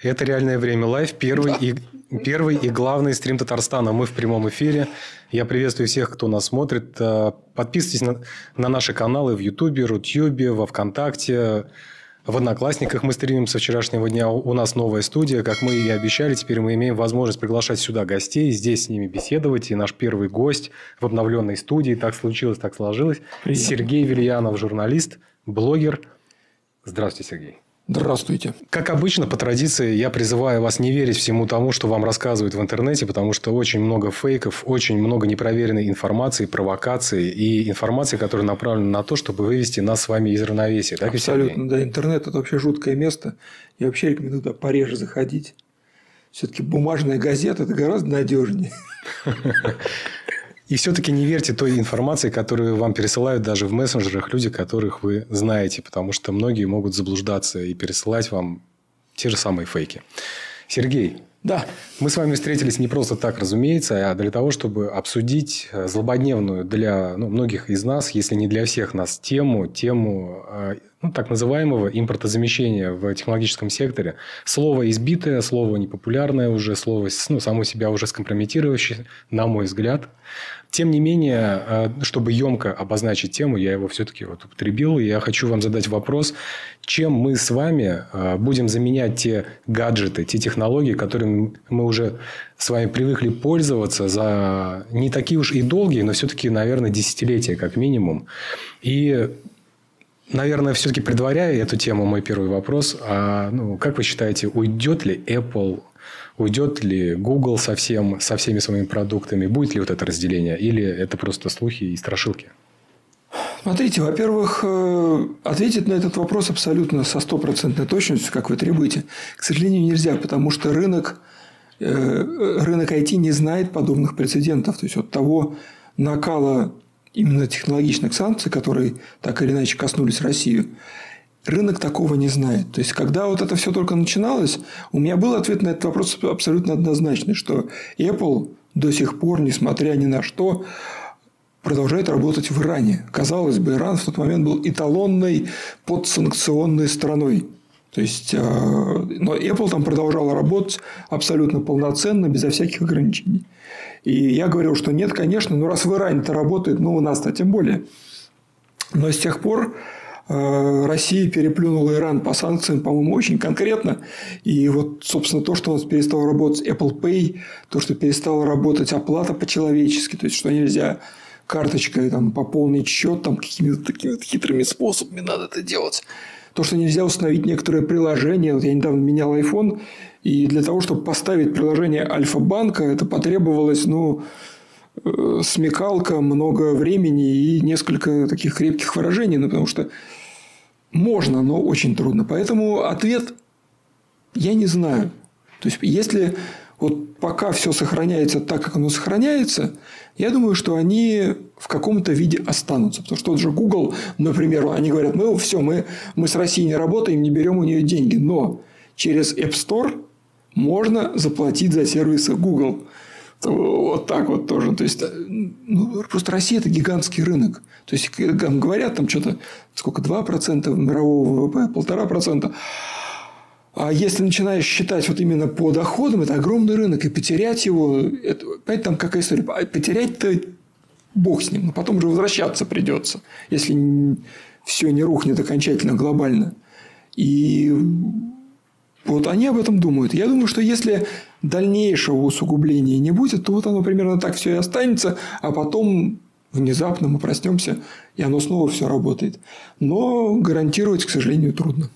Это «Реальное время live», первый, да. и, первый и главный стрим Татарстана. Мы в прямом эфире. Я приветствую всех, кто нас смотрит. Э, подписывайтесь на, на наши каналы в Ютубе, Рутюбе, во Вконтакте, в Одноклассниках мы стримим со вчерашнего дня. У нас новая студия. Как мы и обещали, теперь мы имеем возможность приглашать сюда гостей, здесь с ними беседовать. И наш первый гость в обновленной студии. Так случилось, так сложилось. Привет. Сергей Вильянов, журналист, блогер. Здравствуйте, Сергей. Здравствуйте. Как обычно, по традиции, я призываю вас не верить всему тому, что вам рассказывают в интернете, потому что очень много фейков, очень много непроверенной информации, провокаций и информации, которая направлена на то, чтобы вывести нас с вами из равновесия. Так, Абсолютно, да. Интернет – это вообще жуткое место. Я вообще рекомендую туда пореже заходить. Все-таки бумажная газета – это гораздо надежнее. И все-таки не верьте той информации, которую вам пересылают даже в мессенджерах люди, которых вы знаете, потому что многие могут заблуждаться и пересылать вам те же самые фейки. Сергей, да. Мы с вами встретились не просто так, разумеется, а для того, чтобы обсудить э, злободневную для ну, многих из нас, если не для всех нас, тему, тему э, ну, так называемого импортозамещения в технологическом секторе. Слово избитое, слово непопулярное уже, слово ну, само себя уже скомпрометирующее, на мой взгляд. Тем не менее, э, чтобы емко обозначить тему, я его все-таки вот употребил. И я хочу вам задать вопрос, чем мы с вами э, будем заменять те гаджеты, те технологии, которыми мы уже с вами привыкли пользоваться за не такие уж и долгие, но все-таки, наверное, десятилетия как минимум. И Наверное, все-таки предваряя эту тему, мой первый вопрос. А, ну, как вы считаете, уйдет ли Apple Уйдет ли Google со, всем, со всеми своими продуктами? Будет ли вот это разделение? Или это просто слухи и страшилки? Смотрите, во-первых, э, ответить на этот вопрос абсолютно со стопроцентной точностью, как вы требуете, к сожалению, нельзя, потому что рынок, э, рынок IT не знает подобных прецедентов. То есть, от того накала именно технологичных санкций, которые так или иначе коснулись России, рынок такого не знает. То есть, когда вот это все только начиналось, у меня был ответ на этот вопрос абсолютно однозначный, что Apple до сих пор, несмотря ни на что, продолжает работать в Иране. Казалось бы, Иран в тот момент был эталонной подсанкционной страной. То есть, э, но Apple там продолжала работать абсолютно полноценно, безо всяких ограничений. И я говорил, что нет, конечно, но раз в Иране это работает, ну, у нас-то тем более. Но с тех пор Россия переплюнула Иран по санкциям, по-моему, очень конкретно. И вот, собственно, то, что у нас перестал работать Apple Pay, то, что перестала работать оплата по-человечески, то есть, что нельзя карточкой там, пополнить счет там, какими-то такими вот хитрыми способами надо это делать. То, что нельзя установить некоторые приложения. Вот я недавно менял iPhone, и для того, чтобы поставить приложение Альфа-банка, это потребовалось, ну, э, смекалка, много времени и несколько таких крепких выражений, ну, потому что можно, но очень трудно. Поэтому ответ я не знаю. То есть, если вот пока все сохраняется так, как оно сохраняется, я думаю, что они в каком-то виде останутся. Потому что тот же Google, например, они говорят, мы все, мы, мы с Россией не работаем, не берем у нее деньги. Но через App Store можно заплатить за сервисы Google. Вот так вот тоже. То есть, ну, просто Россия – это гигантский рынок. То есть, говорят, там что-то, сколько, 2% мирового ВВП, 1,5%. А если начинаешь считать вот именно по доходам, это огромный рынок, и потерять его, это, понимаете, там какая история, а потерять-то бог с ним, но потом же возвращаться придется, если все не рухнет окончательно глобально. И вот они об этом думают. Я думаю, что если дальнейшего усугубления не будет, то вот оно примерно так все и останется, а потом внезапно мы проснемся, и оно снова все работает. Но гарантировать, к сожалению, трудно.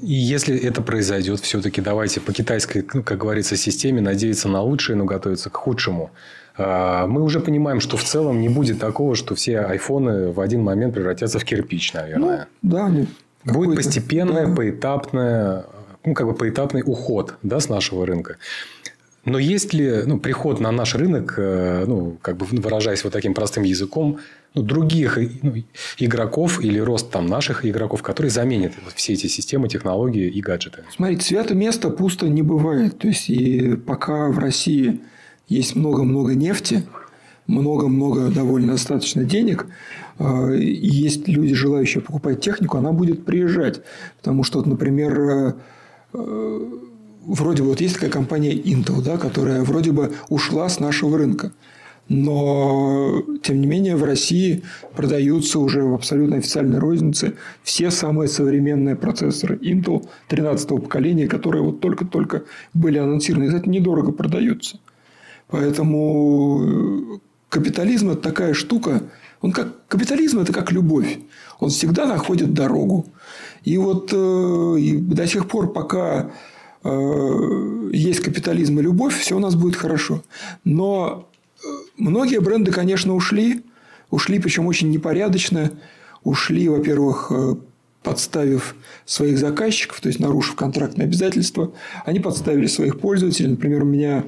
И если это произойдет, все-таки давайте по китайской, ну, как говорится, системе надеяться на лучшее, но готовиться к худшему. А, мы уже понимаем, что в целом не будет такого, что все айфоны в один момент превратятся в кирпич, наверное. Ну, да, нет. Будет постепенное, да. поэтапное ну, как бы поэтапный уход да, с нашего рынка. Но есть ли ну, приход на наш рынок, э, ну, как бы выражаясь вот таким простым языком, ну, других ну, игроков или рост там наших игроков, которые заменят все эти системы, технологии и гаджеты? Смотрите, свято место пусто не бывает. То есть, и пока в России есть много-много нефти, много-много довольно достаточно денег, э, и есть люди, желающие покупать технику, она будет приезжать. Потому что, например, э, вроде бы вот есть такая компания Intel, да, которая вроде бы ушла с нашего рынка. Но, тем не менее, в России продаются уже в абсолютно официальной рознице все самые современные процессоры Intel 13 поколения, которые вот только-только были анонсированы. И это недорого продаются. Поэтому э, капитализм – это такая штука. Он как, капитализм – это как любовь. Он всегда находит дорогу. И вот э, и до сих пор, пока э, есть капитализм и любовь, все у нас будет хорошо. Но Многие бренды, конечно, ушли. Ушли, причем очень непорядочно. Ушли, во-первых, э, подставив своих заказчиков, то есть нарушив контрактные обязательства. Они подставили своих пользователей. Например, у меня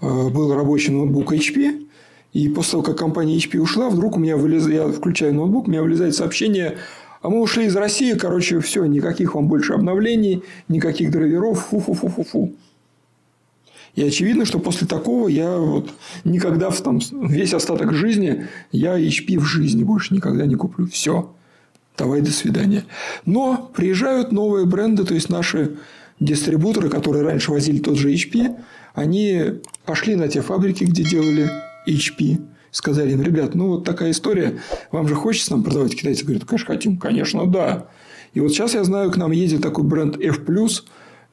э, был рабочий ноутбук HP. И после того, как компания HP ушла, вдруг у меня вылезает, я включаю ноутбук, у меня вылезает сообщение, а мы ушли из России, короче, все, никаких вам больше обновлений, никаких драйверов, фу-фу-фу-фу-фу. И очевидно, что после такого я вот никогда в там, весь остаток жизни я HP в жизни больше никогда не куплю. Все. Давай, до свидания. Но приезжают новые бренды, то есть наши дистрибуторы, которые раньше возили тот же HP, они пошли на те фабрики, где делали HP. Сказали им, ребят, ну вот такая история, вам же хочется нам продавать? Китайцы говорят, конечно, хотим. Конечно, да. И вот сейчас я знаю, к нам едет такой бренд F+,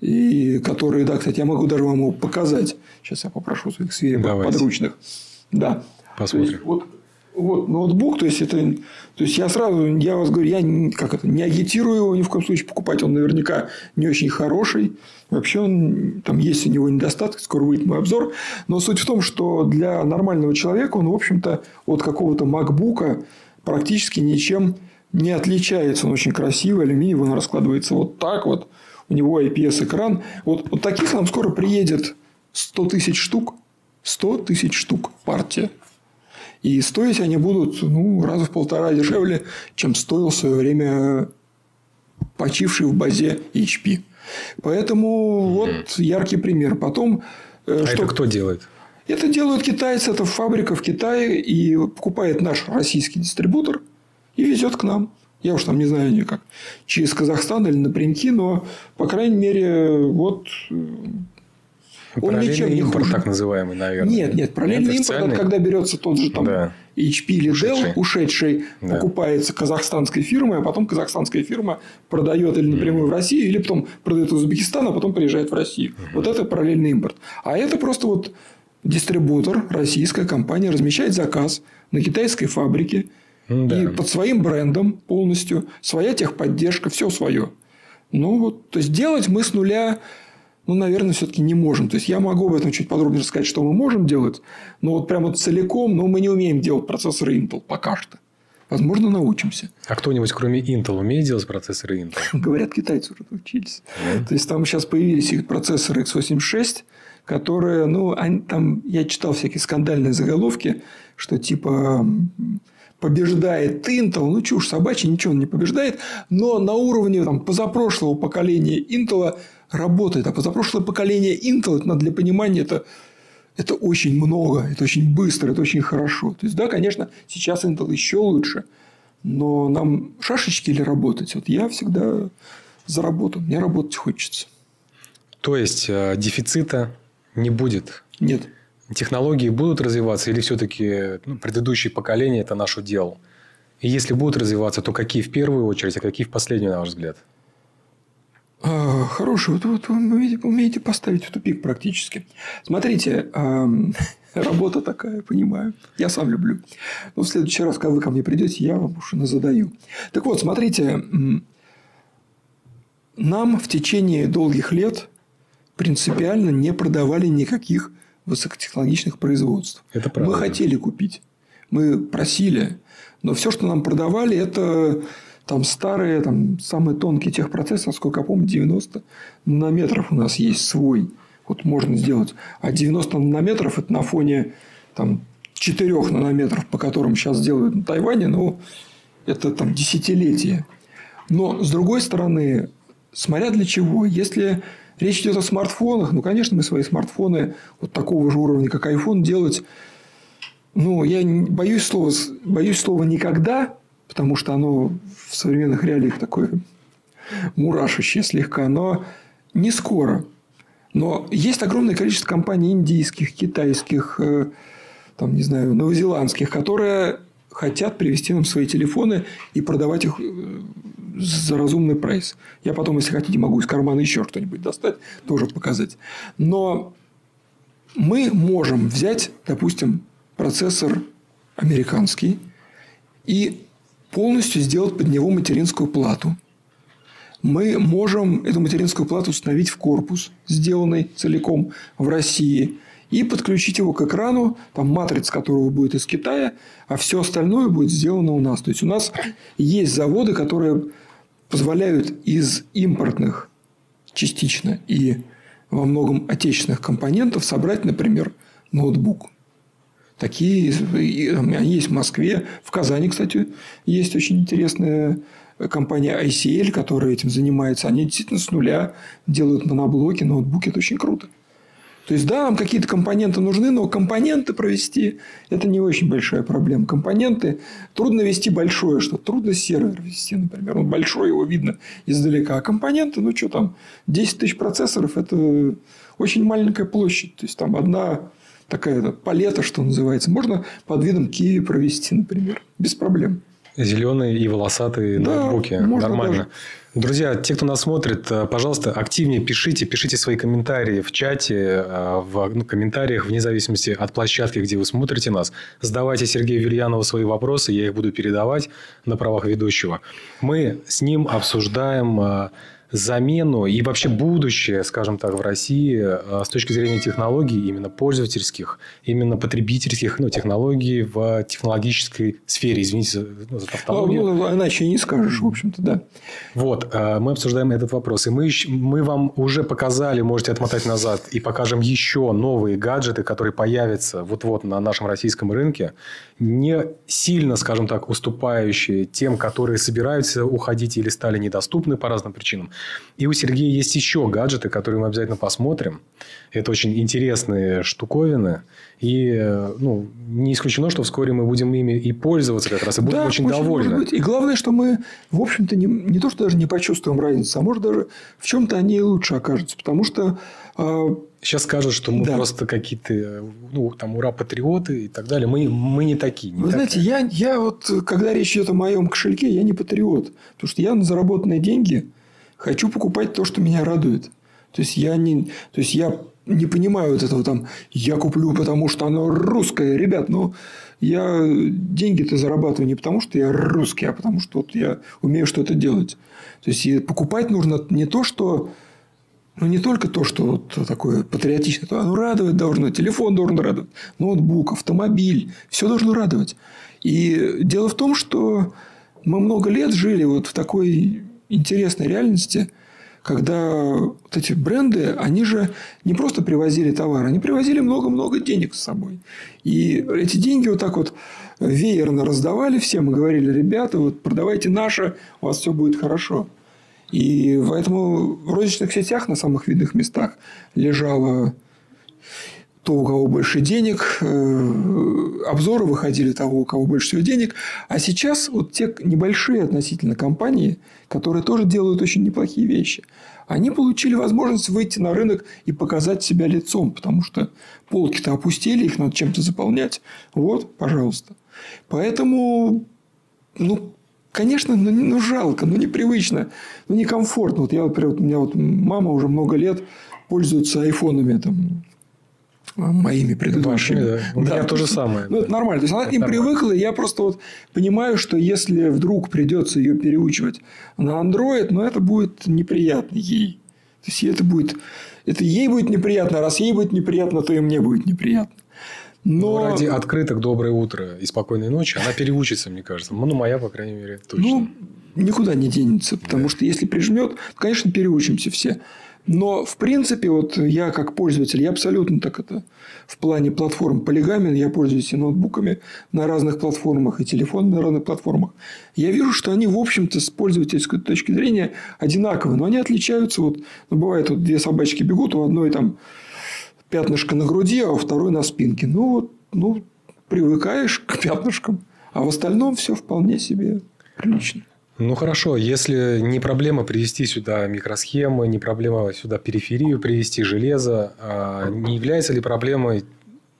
и которые, да, кстати, я могу даже вам его показать. Сейчас я попрошу своих сверенных подручных. Да. Посмотрим. Вот, вот ноутбук, то есть это, то есть я сразу, я вас говорю, я как это, не агитирую его ни в коем случае покупать, он наверняка не очень хороший, вообще он там есть у него недостатки, скоро выйдет мой обзор, но суть в том, что для нормального человека он, в общем-то, от какого-то макбука практически ничем не отличается, он очень красивый, алюминиевый, он раскладывается вот так вот, у него IPS-экран. Вот, вот таких нам скоро приедет 100 тысяч штук. 100 тысяч штук партия. И стоить они будут ну, раза в полтора дешевле, чем стоил в свое время почивший в базе HP. Поэтому вот яркий пример. Потом, э, а что... это кто делает? Это делают китайцы, это фабрика в Китае, и покупает наш российский дистрибутор и везет к нам. Я уж там не знаю никак, через Казахстан или напрямки, но, по крайней мере, вот э, он ничем не импорт, хуже. так называемый, наверное. Нет, нет, параллельный нет, импорт, это когда берется тот же там да. HP или Dell, ушедший, ушедший да. покупается казахстанской фирмой, а потом казахстанская фирма продает или напрямую mm. в Россию, или потом продает в Узбекистан, а потом приезжает в Россию. Mm. Вот это параллельный импорт. А это просто вот дистрибутор, российская компания размещает заказ на китайской фабрике, да. И под своим брендом полностью, своя техподдержка, все свое. Ну, вот, то есть, делать мы с нуля, ну, наверное, все-таки не можем. То есть, я могу об этом чуть подробнее рассказать, что мы можем делать, но вот прямо целиком, но мы не умеем делать процессоры Intel пока что. Возможно, научимся. А кто-нибудь, кроме Intel, умеет делать процессоры Intel? Говорят, китайцы уже научились. То есть, там сейчас появились их процессоры x86, которые, ну, они, там я читал всякие скандальные заголовки, что типа побеждает Intel, ну чушь собачья, ничего он не побеждает, но на уровне там, позапрошлого поколения Intel работает. А позапрошлое поколение Intel, это надо для понимания, это, это очень много, это очень быстро, это очень хорошо. То есть, да, конечно, сейчас Intel еще лучше, но нам шашечки или работать? Вот я всегда за работу, мне работать хочется. То есть, э, дефицита не будет? Нет технологии будут развиваться или все-таки ну, предыдущие поколения это наш удел? И если будут развиваться, то какие в первую очередь, а какие в последнюю, на ваш взгляд? А, хороший. Вот, вот вы умеете, умеете поставить в тупик практически. Смотрите, работа такая, понимаю. Я сам люблю. Но в следующий раз, когда вы ко мне придете, я вам уж задаю. Так вот, смотрите, нам в течение долгих лет принципиально не продавали никаких высокотехнологичных производств. Это правда. Мы хотели купить, мы просили, но все, что нам продавали, это там старые, там самые тонкие техпроцессы, сколько я помню, 90 нанометров у нас есть свой. Вот можно сделать. А 90 нанометров это на фоне там, 4 нанометров, по которым сейчас делают на Тайване, ну, это там десятилетия. Но, с другой стороны, смотря для чего, если Речь идет о смартфонах. Ну, конечно, мы свои смартфоны вот такого же уровня, как iPhone, делать... Ну, я боюсь слова, боюсь слова «никогда», потому что оно в современных реалиях такое мурашащее слегка, но не скоро. Но есть огромное количество компаний индийских, китайских, э, там, не знаю, новозеландских, которые хотят привести нам свои телефоны и продавать их э, за разумный прайс. Я потом, если хотите, могу из кармана еще что-нибудь достать, тоже показать. Но мы можем взять, допустим, процессор американский и полностью сделать под него материнскую плату. Мы можем эту материнскую плату установить в корпус, сделанный целиком в России, и подключить его к экрану, там матрица которого будет из Китая, а все остальное будет сделано у нас. То есть у нас есть заводы, которые позволяют из импортных частично и во многом отечественных компонентов собрать, например, ноутбук. Такие они есть в Москве, в Казани, кстати, есть очень интересная компания ICL, которая этим занимается. Они действительно с нуля делают моноблоки, ноутбуки. Это очень круто. То есть, да, нам какие-то компоненты нужны, но компоненты провести – это не очень большая проблема. Компоненты трудно вести большое, что трудно сервер вести, например. Он большой, его видно издалека. А компоненты, ну, что там, 10 тысяч процессоров – это очень маленькая площадь. То есть, там одна такая палета, что называется. Можно под видом Киви провести, например, без проблем. Зеленые и волосатые да, ноутбуки. Нормально. Даже. Друзья, те, кто нас смотрит, э, пожалуйста, активнее пишите, пишите свои комментарии в чате, э, в ну, комментариях, вне зависимости от площадки, где вы смотрите нас. Задавайте Сергею Вильянову свои вопросы, я их буду передавать на правах ведущего. Мы с ним обсуждаем э, замену и вообще будущее, скажем так, в России э, с точки зрения технологий, именно пользовательских, именно потребительских ну, технологий в технологической сфере. Извините ну, за тавтологию. Ну, ну, иначе не скажешь, в общем-то, да. Вот, э, мы обсуждаем этот вопрос. И мы, мы вам уже показали, можете отмотать назад, и покажем еще новые гаджеты, которые появятся вот-вот на нашем российском рынке, не сильно, скажем так, уступающие тем, которые собираются уходить или стали недоступны по разным причинам. И у Сергея есть еще гаджеты, которые мы обязательно посмотрим. Это очень интересные штуковины. И ну, не исключено, что вскоре мы будем ими и пользоваться как раз, и будем да, очень, очень довольны. Быть. И главное, что мы, в общем-то, не, не то, что даже не почувствуем разницу, а может даже в чем-то они и лучше окажутся. Потому что а, Сейчас скажут, что мы да. просто какие-то, ну, там, ура-патриоты и так далее. Мы, мы не такие. Не Вы такая. знаете, я, я вот, когда речь идет о моем кошельке, я не патриот. Потому что я на заработанные деньги хочу покупать то, что меня радует. То есть, я не, то есть, я не понимаю вот этого там, я куплю, потому что оно русское. Ребят, ну, я деньги-то зарабатываю не потому, что я русский, а потому, что вот я умею что-то делать. То есть, покупать нужно не то, что ну, не только то, что вот такое патриотичное, то оно радовать должно, телефон должен радовать, ноутбук, автомобиль, все должно радовать. И дело в том, что мы много лет жили вот в такой интересной реальности, когда вот эти бренды, они же не просто привозили товар, они привозили много-много денег с собой. И эти деньги вот так вот веерно раздавали всем и говорили, ребята, вот продавайте наше, у вас все будет хорошо. И поэтому в розничных сетях на самых видных местах лежало то, у кого больше денег, э, обзоры выходили того, у кого больше всего денег. А сейчас вот те небольшие относительно компании, которые тоже делают очень неплохие вещи, они получили возможность выйти на рынок и показать себя лицом, потому что полки-то опустили, их надо чем-то заполнять. Вот, пожалуйста. Поэтому ну, Конечно, ну, ну жалко, ну непривычно, ну некомфортно. Вот я, например, вот у меня вот мама уже много лет пользуется айфонами там моими предыдущими. да. У да, меня то же самое. Ну, да. это нормально. То есть, она это к ним нормально. привыкла, и я просто вот понимаю, что если вдруг придется ее переучивать на Android, ну, это будет неприятно ей. То есть, это будет... Это ей будет неприятно, а раз ей будет неприятно, то и мне будет неприятно. Но... Но ради открыток «Доброе утро» и «Спокойной ночи» она переучится, мне кажется. Ну, моя, по крайней мере, точно. Ну, никуда не денется. Потому да. что, если прижмет, конечно, переучимся все. Но, в принципе, вот я как пользователь, я абсолютно так это в плане платформ полигамен, я пользуюсь и ноутбуками на разных платформах, и телефонами на разных платформах. Я вижу, что они, в общем-то, с пользовательской точки зрения одинаковы, но они отличаются. Вот, ну, бывает, вот две собачки бегут, у одной там пятнышко на груди, а у второй на спинке. Ну, вот, ну, привыкаешь к пятнышкам. А в остальном все вполне себе прилично. Ну хорошо, если не проблема привести сюда микросхемы, не проблема сюда периферию привести, железо, а не является ли проблемой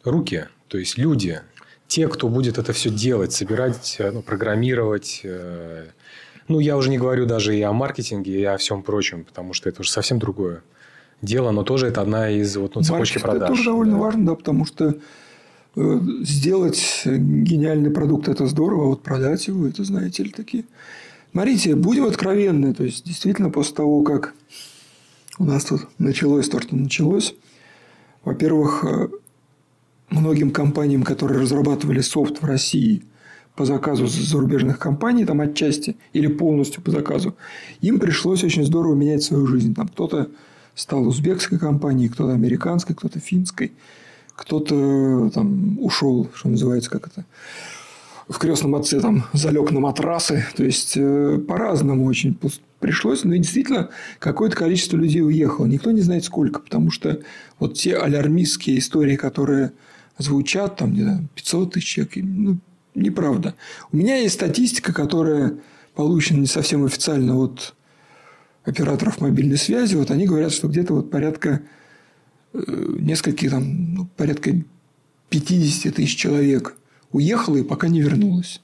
руки, то есть люди, те, кто будет это все делать, собирать, ну, программировать. Э, ну, я уже не говорю даже и о маркетинге, и о всем прочем, потому что это уже совсем другое дело, но тоже это одна из вот, ну, цепочки Маркетинг продаж. Это тоже довольно да. важно, да, потому что э, сделать гениальный продукт – это здорово, а вот продать его – это, знаете ли, такие Смотрите, будем откровенны. То есть, действительно, после того, как у нас тут началось то, что началось, во-первых, э, многим компаниям, которые разрабатывали софт в России по заказу зарубежных компаний, там отчасти или полностью по заказу, им пришлось очень здорово менять свою жизнь. Там кто-то стал узбекской компанией, кто-то американской, кто-то финской, кто-то там ушел, что называется, как это, в крестном отце там залег на матрасы. То есть, э, по-разному очень пришлось. Но действительно, какое-то количество людей уехало. Никто не знает сколько. Потому что вот те алярмистские истории, которые звучат, там, не знаю, 500 тысяч человек, ну, неправда. У меня есть статистика, которая получена не совсем официально от операторов мобильной связи. Вот они говорят, что где-то вот порядка э, нескольких, там, ну, порядка 50 тысяч человек уехала и пока не вернулась.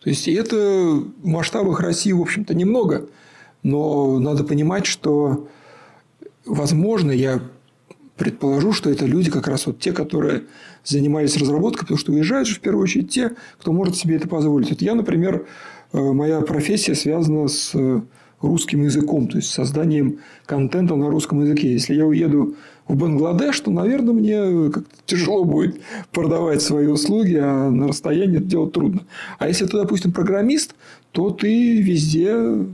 То есть, это в масштабах России, в общем-то, немного. Но надо понимать, что, возможно, я предположу, что это люди как раз вот те, которые занимались разработкой, потому что уезжают же в первую очередь те, кто может себе это позволить. Вот я, например, э, моя профессия связана с русским языком, то есть созданием контента на русском языке. Если я уеду в Бангладеш, то, наверное, мне как-то тяжело будет продавать свои услуги, а на расстоянии это делать трудно. А если ты, допустим, программист, то ты везде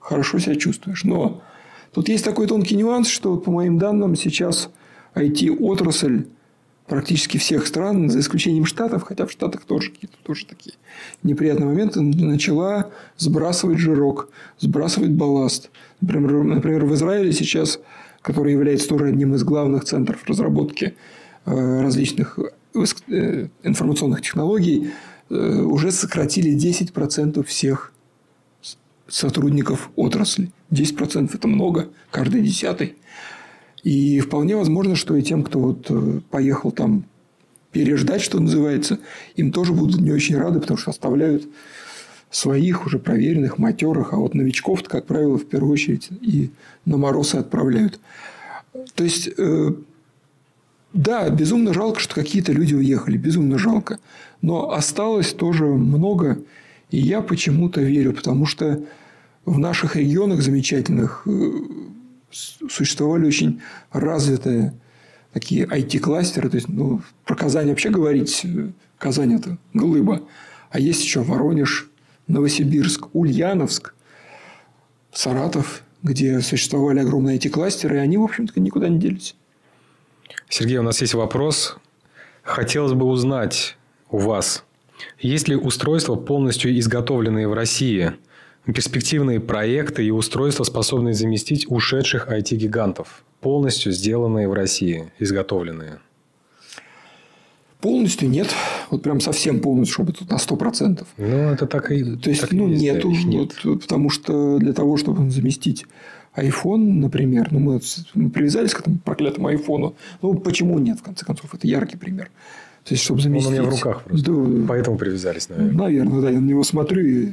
хорошо себя чувствуешь. Но тут есть такой тонкий нюанс, что, по моим данным, сейчас IT-отрасль практически всех стран, за исключением Штатов, хотя в Штатах тоже какие-то тоже такие неприятные моменты, начала сбрасывать жирок, сбрасывать балласт. Например, например в Израиле сейчас, который является тоже одним из главных центров разработки э, различных э, информационных технологий, э, уже сократили 10% всех сотрудников отрасли. 10% это много, каждый десятый. И вполне возможно, что и тем, кто вот э, поехал там переждать, что называется, им тоже будут не очень рады, потому что оставляют своих уже проверенных, матерых, а вот новичков, как правило, в первую очередь и на морозы отправляют. То есть, э, да, безумно жалко, что какие-то люди уехали, безумно жалко. Но осталось тоже много, и я почему-то верю, потому что в наших регионах замечательных э, существовали очень развитые такие IT-кластеры. То есть, ну, про Казань вообще говорить, Казань – это глыба. А есть еще Воронеж, Новосибирск, Ульяновск, Саратов, где существовали огромные IT-кластеры, и они, в общем-то, никуда не делись. Сергей, у нас есть вопрос. Хотелось бы узнать у вас, есть ли устройства, полностью изготовленные в России – перспективные проекты и устройства, способные заместить ушедших IT-гигантов, полностью сделанные в России, изготовленные? Полностью нет. Вот прям совсем полностью, чтобы тут на 100%. Ну, это так и То есть, так ну, нету. Нет. Вот, потому что для того, чтобы заместить iPhone, например, ну, мы, мы привязались к этому проклятому айфону. Ну, почему нет, в конце концов? Это яркий пример. То есть, чтобы заместить... Он у меня в руках просто. Да, Поэтому привязались, наверное. Наверное, да. Я на него смотрю и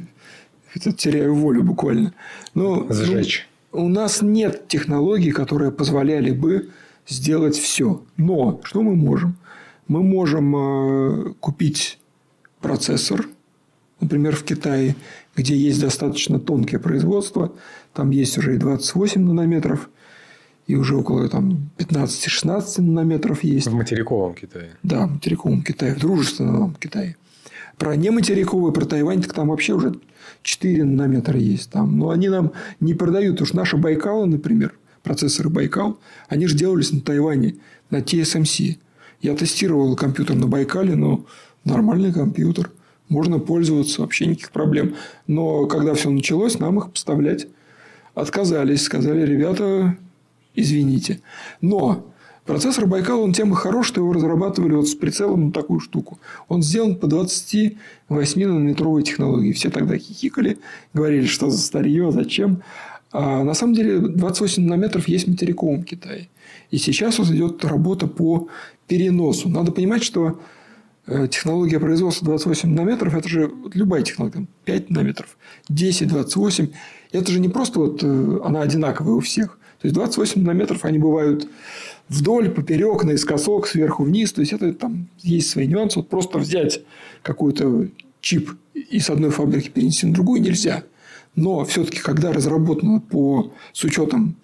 теряю волю буквально. Но, Сжечь. Ну, у нас нет технологий, которые позволяли бы сделать все. Но что мы можем? Мы можем э, купить процессор, например, в Китае, где есть достаточно тонкое производство, там есть уже и 28 нанометров, и уже около там, 15-16 нанометров есть. В материковом Китае. Да, в материковом Китае, в дружественном Китае. Про нематериковый, про Тайвань, так там вообще уже 4 нанометра есть. Там. Но они нам не продают. Уж наши Байкалы, например, процессоры Байкал, они же делались на Тайване, на TSMC. Я тестировал компьютер на Байкале, но нормальный компьютер. Можно пользоваться, вообще никаких проблем. Но когда все началось, нам их поставлять отказались. Сказали, ребята, извините. Но Процессор Байкал, он тем и хорош, что его разрабатывали вот с прицелом на такую штуку. Он сделан по 28-нанометровой технологии. Все тогда хихикали, говорили, что за старье, зачем. А на самом деле 28 нанометров есть в материковом Китае. И сейчас вот идет работа по переносу. Надо понимать, что э, технология производства 28 нанометров – это же любая технология. 5 нанометров, 10, 28. Это же не просто вот э, она одинаковая у всех. То есть 28 нанометров они бывают вдоль, поперек, наискосок, сверху вниз. То есть это там есть свои нюансы. Вот просто взять какой-то чип и с одной фабрики перенести на другую нельзя. Но все-таки, когда разработано по, с учетом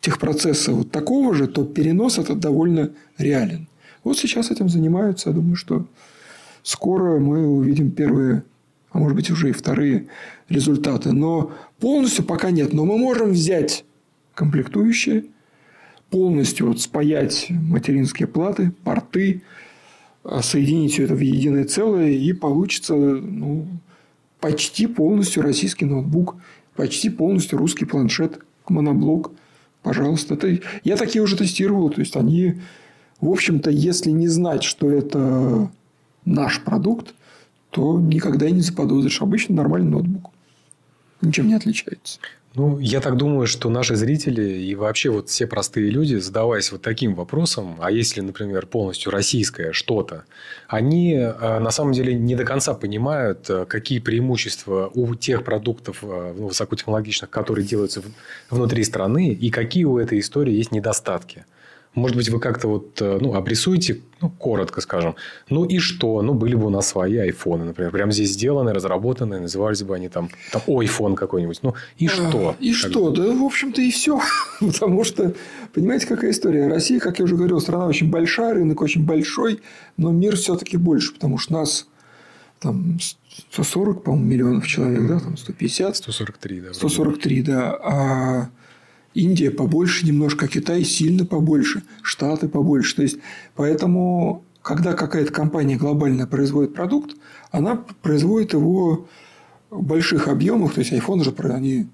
техпроцесса вот такого же, то перенос этот довольно реален. Вот сейчас этим занимаются. Я думаю, что скоро мы увидим первые, а может быть уже и вторые результаты. Но полностью пока нет. Но мы можем взять комплектующие, полностью вот спаять материнские платы, порты, а, соединить все это в единое целое, и получится ну, почти полностью российский ноутбук, почти полностью русский планшет, моноблок. Пожалуйста. Это... Я такие уже тестировал. То есть, они, в общем-то, если не знать, что это наш продукт, то никогда и не заподозришь. Обычно нормальный ноутбук. Ничем не отличается. Ну, я так думаю, что наши зрители и вообще вот все простые люди, задаваясь вот таким вопросом, а если, например, полностью российское что-то, они э, на самом деле не до конца понимают, э, какие преимущества у тех продуктов э, ну, высокотехнологичных, которые делаются внутри страны, и какие у этой истории есть недостатки. Может быть, вы как-то вот, э, ну, обрисуете, ну, коротко скажем. Ну, и что? Ну, были бы у нас свои айфоны, например. Прямо здесь сделаны, разработаны, назывались бы они там, там iPhone какой-нибудь. Ну, и что? А, и как что? Бы? Да, в общем-то, и все. Потому что, понимаете, какая история? Россия, как я уже говорил, страна очень большая, рынок очень большой, но мир все-таки больше, потому что нас там 140, по-моему, миллионов человек, да, там 150. 143, да. 143, да. А Индия побольше немножко, Китай сильно побольше, Штаты побольше. То есть, поэтому, когда какая-то компания глобальная производит продукт, она производит его в больших объемах. То есть, iPhone же они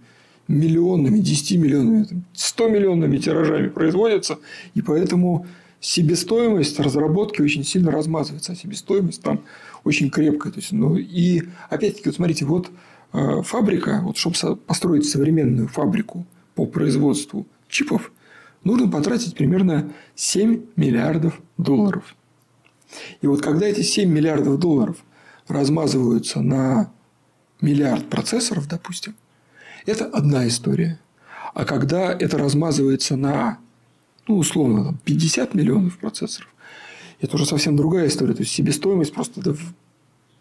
миллионными, 10 миллионами, 100 миллионными тиражами производятся. И поэтому себестоимость разработки очень сильно размазывается. А себестоимость там очень крепкая. То есть, ну, и опять-таки, вот смотрите, вот э, фабрика, вот чтобы построить современную фабрику – по производству чипов нужно потратить примерно 7 миллиардов долларов. И вот когда эти 7 миллиардов долларов размазываются на миллиард процессоров, допустим, это одна история. А когда это размазывается на, ну, условно, там, 50 миллионов процессоров, это уже совсем другая история. То есть, себестоимость просто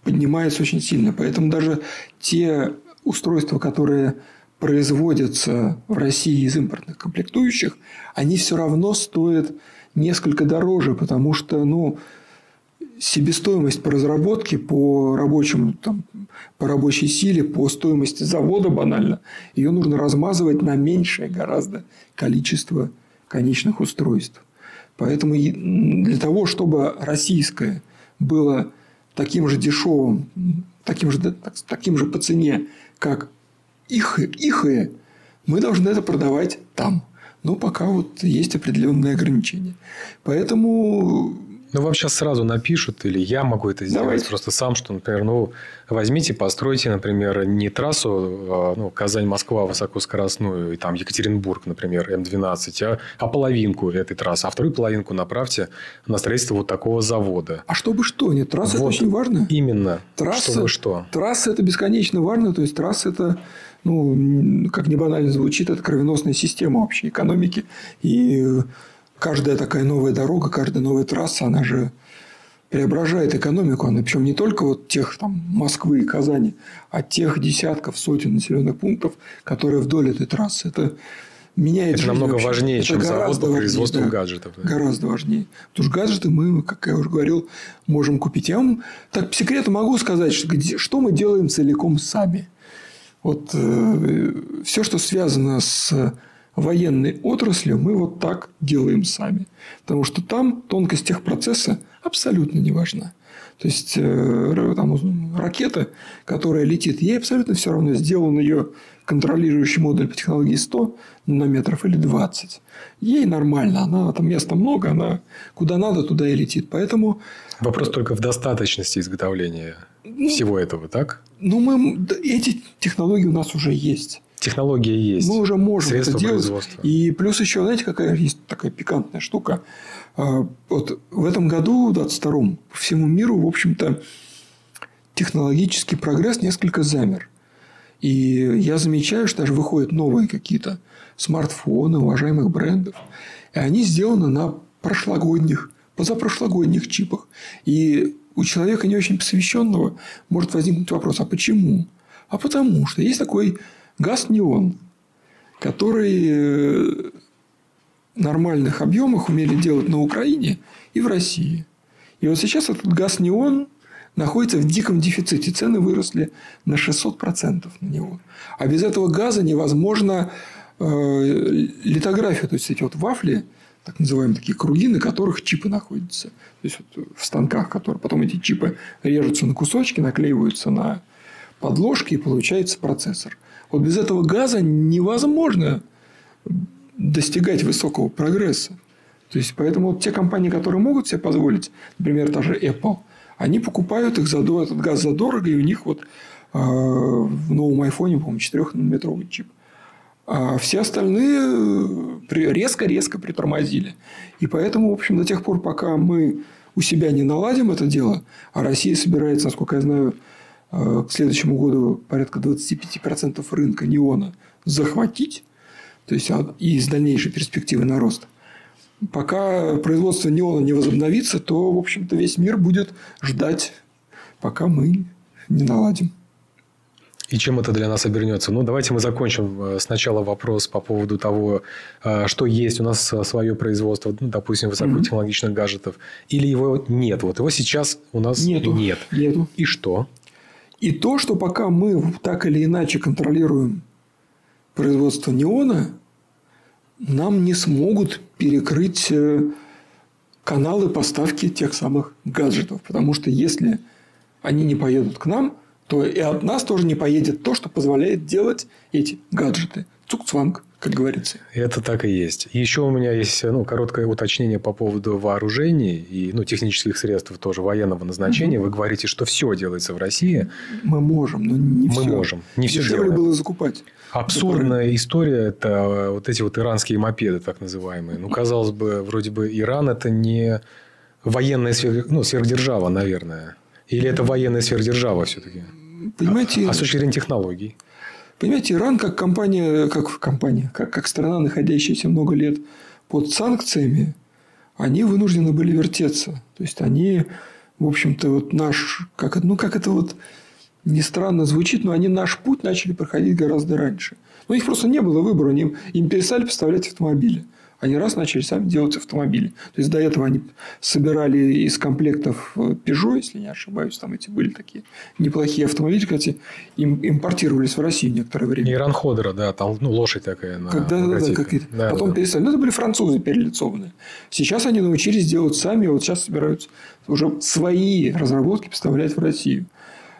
поднимается очень сильно. Поэтому даже те устройства, которые производятся в России из импортных комплектующих, они все равно стоят несколько дороже, потому что ну, себестоимость по разработке, по рабочему, там, по рабочей силе, по стоимости завода банально, ее нужно размазывать на меньшее гораздо количество конечных устройств. Поэтому для того, чтобы российское было таким же дешевым, таким же, таким же по цене, как их, их мы должны это продавать там. Но пока вот есть определенные ограничения. Поэтому ну, вам сейчас сразу напишут, или я могу это сделать Давайте. просто сам, что, например, ну, возьмите, постройте, например, не трассу а, ну, Казань-Москва высокоскоростную, и там Екатеринбург, например, М12, а, а половинку этой трассы, а вторую половинку направьте на строительство вот такого завода. А чтобы что? Нет, трасса вот, это очень важно. Именно. Трасса, чтобы что? Трасса – это бесконечно важно. То есть, трасса – это ну, как не банально звучит, это кровеносная система вообще экономики. И каждая такая новая дорога, каждая новая трасса, она же преображает экономику. Она причем не только вот тех там Москвы и Казани, а тех десятков, сотен населенных пунктов, которые вдоль этой трассы. Это меняет Это намного вообще. важнее, это чем завод по производству да, гаджетов. Да. Гораздо важнее. Потому что гаджеты мы, как я уже говорил, можем купить. Я вам так по секрету могу сказать, что, что мы делаем целиком сами – вот э, все, что связано с военной отраслью, мы вот так делаем сами. Потому что там тонкость техпроцесса абсолютно не важна. То есть, э, там, ракета, которая летит, ей абсолютно все равно, сделан ее контролирующий модуль по технологии 100 нанометров или 20. Ей нормально, она там места много, она куда надо, туда и летит. Поэтому... Вопрос только в достаточности изготовления ну, всего этого, так? Ну, мы, эти технологии у нас уже есть. Технология есть. Мы уже можем это делать. И плюс еще, знаете, какая есть такая пикантная штука. А, вот в этом году, в 22-м, по всему миру, в общем-то, технологический прогресс несколько замер. И я замечаю, что даже выходят новые какие-то смартфоны уважаемых брендов. И они сделаны на прошлогодних, позапрошлогодних чипах. И у человека не очень посвященного может возникнуть вопрос, а почему? А потому что есть такой газ-неон, который э, в нормальных объемах умели делать на Украине и в России. И вот сейчас этот газ-неон находится в диком дефиците. Цены выросли на 600% на него. А без этого газа невозможно э, литография. То есть, эти вот вафли, так называемые такие круги, на которых чипы находятся. То есть, вот в станках, которые потом эти чипы режутся на кусочки, наклеиваются на подложки, и получается процессор. Вот без этого газа невозможно достигать высокого прогресса. То есть, поэтому вот те компании, которые могут себе позволить, например, та же Apple, они покупают их за, этот газ задорого, и у них вот э, в новом айфоне, по-моему, 4-нанометровый чип. А все остальные э, резко-резко притормозили. И поэтому, в общем, до тех пор, пока мы у себя не наладим это дело, а Россия собирается, насколько я знаю, к следующему году порядка 25% рынка неона захватить, то есть и с дальнейшей перспективы на рост – пока производство неона не возобновится, то, в общем-то, весь мир будет ждать, пока мы не наладим. И чем это для нас обернется? Ну, давайте мы закончим э, сначала вопрос по поводу того, э, что есть у нас свое производство, ну, допустим, высокотехнологичных mm-hmm. гаджетов, или его нет. Вот его сейчас у нас Нету. нет. Нету. И что? И то, что пока мы так или иначе контролируем производство неона, нам не смогут перекрыть э, каналы поставки тех самых гаджетов. Потому что если они не поедут к нам, то и от нас тоже не поедет то, что позволяет делать эти гаджеты. Цукцванг, как говорится. Это так и есть. Еще у меня есть ну, короткое уточнение по поводу вооружений и ну, технических средств тоже военного назначения. Угу. Вы говорите, что все делается в России. Мы можем, но не Мы все. Мы можем. Не все Дешевле было закупать. Абсурдная история – это вот эти вот иранские мопеды, так называемые. Ну, казалось бы, вроде бы Иран – это не военная сверх, ну, сверхдержава, наверное. Или это военная сверхдержава все-таки? Понимаете, а, а с точки зрения технологий? Понимаете, Иран как компания, как компания, как, как страна, находящаяся много лет под санкциями, они вынуждены были вертеться. То есть, они, в общем-то, вот наш, как, ну, как это вот не странно звучит, но они наш путь начали проходить гораздо раньше. Но их просто не было выбора. Им, им перестали поставлять автомобили. Они раз начали сами делать автомобили. То есть, до этого они собирали из комплектов э, Peugeot, если не ошибаюсь. Там эти были такие неплохие автомобили. Кстати, им импортировались в Россию некоторое время. Иран Ходера, да. Там ну, лошадь такая. На Когда, да, да, какие-то. Да, Потом да. перестали. Ну, это были французы перелицованные. Сейчас они научились делать сами. Вот сейчас собираются уже свои разработки поставлять в Россию.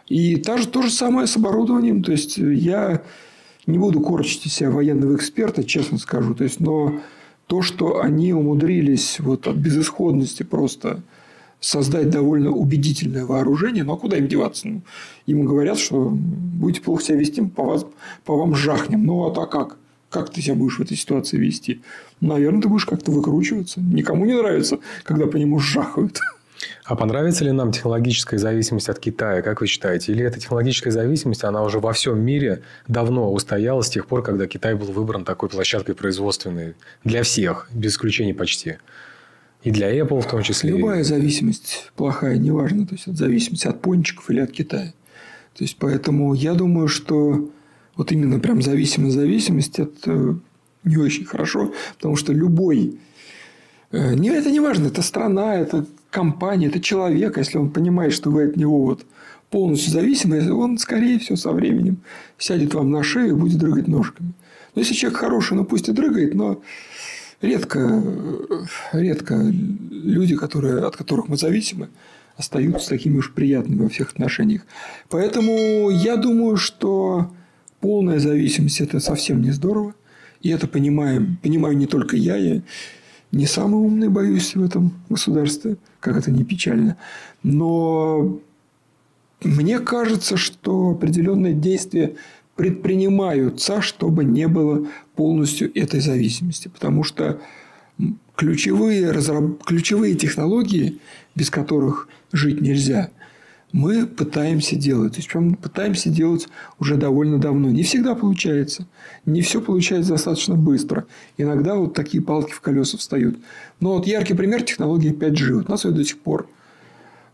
И та же, то же самое с оборудованием. То есть, я не буду корчить из себя военного эксперта, честно скажу. То есть, но то, что они умудрились вот от безысходности просто создать довольно убедительное вооружение, ну а куда им деваться? Ну, им говорят, что будете плохо себя вести, по, вас, по вам жахнем. Ну а так как? Как ты себя будешь в этой ситуации вести? Наверное, ты будешь как-то выкручиваться. Никому не нравится, когда по нему жахают. А понравится ли нам технологическая зависимость от Китая, как вы считаете? Или эта технологическая зависимость, она уже во всем мире давно устояла с тех пор, когда Китай был выбран такой площадкой производственной для всех, без исключения почти? И для Apple в том числе. Любая зависимость плохая, неважно. То есть, от зависимости от пончиков или от Китая. То есть, поэтому я думаю, что вот именно прям зависимость-зависимость – это не очень хорошо, потому что любой э, не, это не важно, это страна, это компания, это человек, если он понимает, что вы от него вот полностью зависимы, он, скорее всего, со временем сядет вам на шею и будет дрыгать ножками. Но если человек хороший, ну пусть и дрыгает, но редко, редко люди, которые, от которых мы зависимы, остаются такими уж приятными во всех отношениях. Поэтому я думаю, что полная зависимость – это совсем не здорово. И это понимаем, понимаю не только я, я не самый умный, боюсь, в этом государстве, как это не печально. Но мне кажется, что определенные действия предпринимаются, чтобы не было полностью этой зависимости. Потому что ключевые, разраб... ключевые технологии, без которых жить нельзя, мы пытаемся делать. То прям пытаемся делать уже довольно давно. Не всегда получается. Не все получается достаточно быстро. Иногда вот такие палки в колеса встают. Но вот яркий пример технологии 5G. Вот у нас ее до сих пор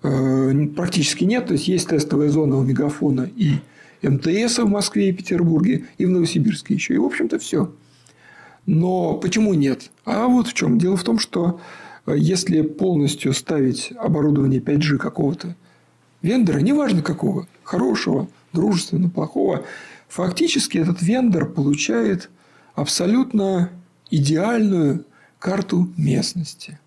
э, практически нет. То есть, есть тестовая зона у Мегафона и МТС в Москве и Петербурге, и в Новосибирске еще. И, в общем-то, все. Но почему нет? А вот в чем. Дело в том, что э, если полностью ставить оборудование 5G какого-то вендора, неважно какого, хорошего, дружественного, плохого, фактически этот вендор получает абсолютно идеальную карту местности,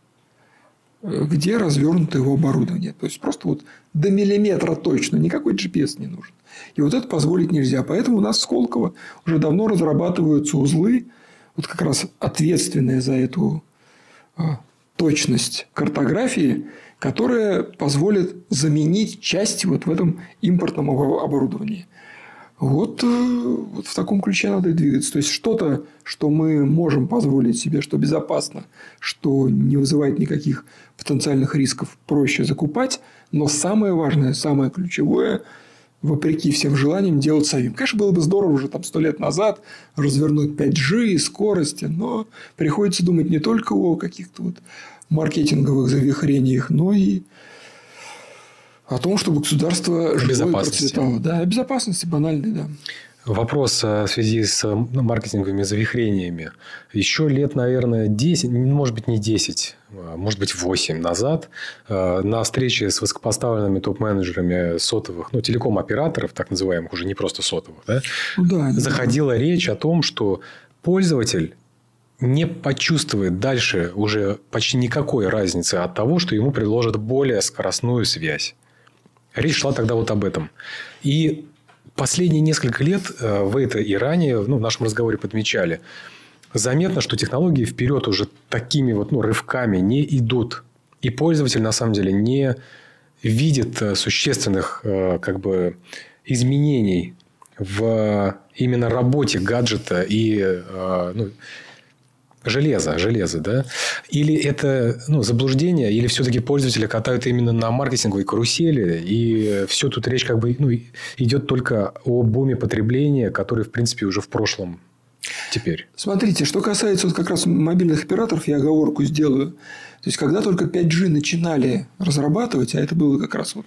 э, где развернуто его оборудование. То есть, просто вот до миллиметра точно, никакой GPS не нужен. И вот это позволить нельзя. Поэтому у нас в Сколково уже давно разрабатываются узлы, вот как раз ответственные за эту а, точность картографии, которая позволит заменить часть вот в этом импортном оборудовании. Вот, э, вот в таком ключе надо и двигаться. То есть что-то, что мы можем позволить себе, что безопасно, что не вызывает никаких потенциальных рисков, проще закупать. Но самое важное, самое ключевое – вопреки всем желаниям, делать самим. Конечно, было бы здорово уже там сто лет назад развернуть 5G и скорости, но приходится думать не только о каких-то вот маркетинговых завихрениях, но и о том, чтобы государство жило и процветало. Да, о безопасности банальной, да. Вопрос э, в связи с э, маркетинговыми завихрениями. Еще лет, наверное, 10, может быть, не 10, а, может быть, 8 назад э, на встрече с высокопоставленными топ-менеджерами сотовых, ну, телеком-операторов, так называемых, уже не просто сотовых, да, ну да, заходила да. речь о том, что пользователь не почувствует дальше уже почти никакой разницы от того, что ему предложат более скоростную связь. Речь шла тогда вот об этом. И Последние несколько лет э, вы это и ранее ну, в нашем разговоре подмечали. Заметно, что технологии вперед уже такими вот ну, рывками не идут. И пользователь на самом деле не видит э, существенных э, как бы, изменений в именно работе гаджета и ну, железо, железо, да? Или это ну, заблуждение, или все-таки пользователи катают именно на маркетинговой карусели, и все тут речь как бы ну, идет только о буме потребления, который, в принципе, уже в прошлом теперь. Смотрите, что касается вот как раз мобильных операторов, я оговорку сделаю. То есть, когда только 5G начинали разрабатывать, а это было как раз вот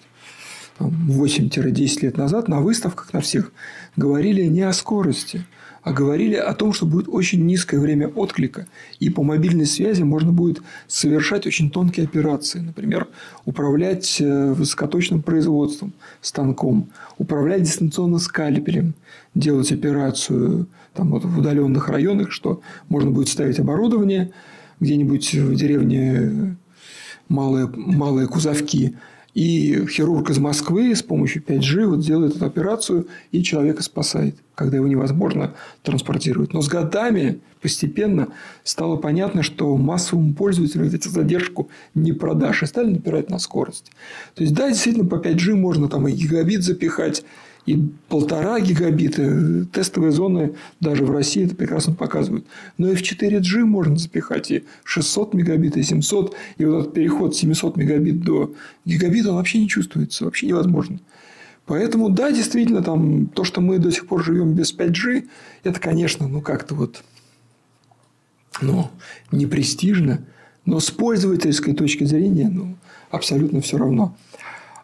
8-10 лет назад, на выставках на всех говорили не о скорости, а говорили о том, что будет очень низкое время отклика, и по мобильной связи можно будет совершать очень тонкие операции. Например, управлять э, высокоточным производством станком, управлять дистанционно скальпелем, делать операцию там, вот, в удаленных районах, что можно будет ставить оборудование где-нибудь в деревне малые, малые кузовки, и хирург из Москвы с помощью 5G вот делает эту операцию и человека спасает, когда его невозможно транспортировать. Но с годами постепенно стало понятно, что массовому пользователю эту задержку не продашь. И стали напирать на скорость. То есть, да, действительно, по 5G можно там и гигабит запихать, и полтора гигабита. Тестовые зоны даже в России это прекрасно показывают. Но и в 4G можно запихать и 600 мегабит, и 700. И вот этот переход с 700 мегабит до гигабита, он вообще не чувствуется. Вообще невозможно. Поэтому, да, действительно, там, то, что мы до сих пор живем без 5G, это, конечно, ну, как-то вот ну, не престижно. Но с пользовательской точки зрения, ну, абсолютно все равно.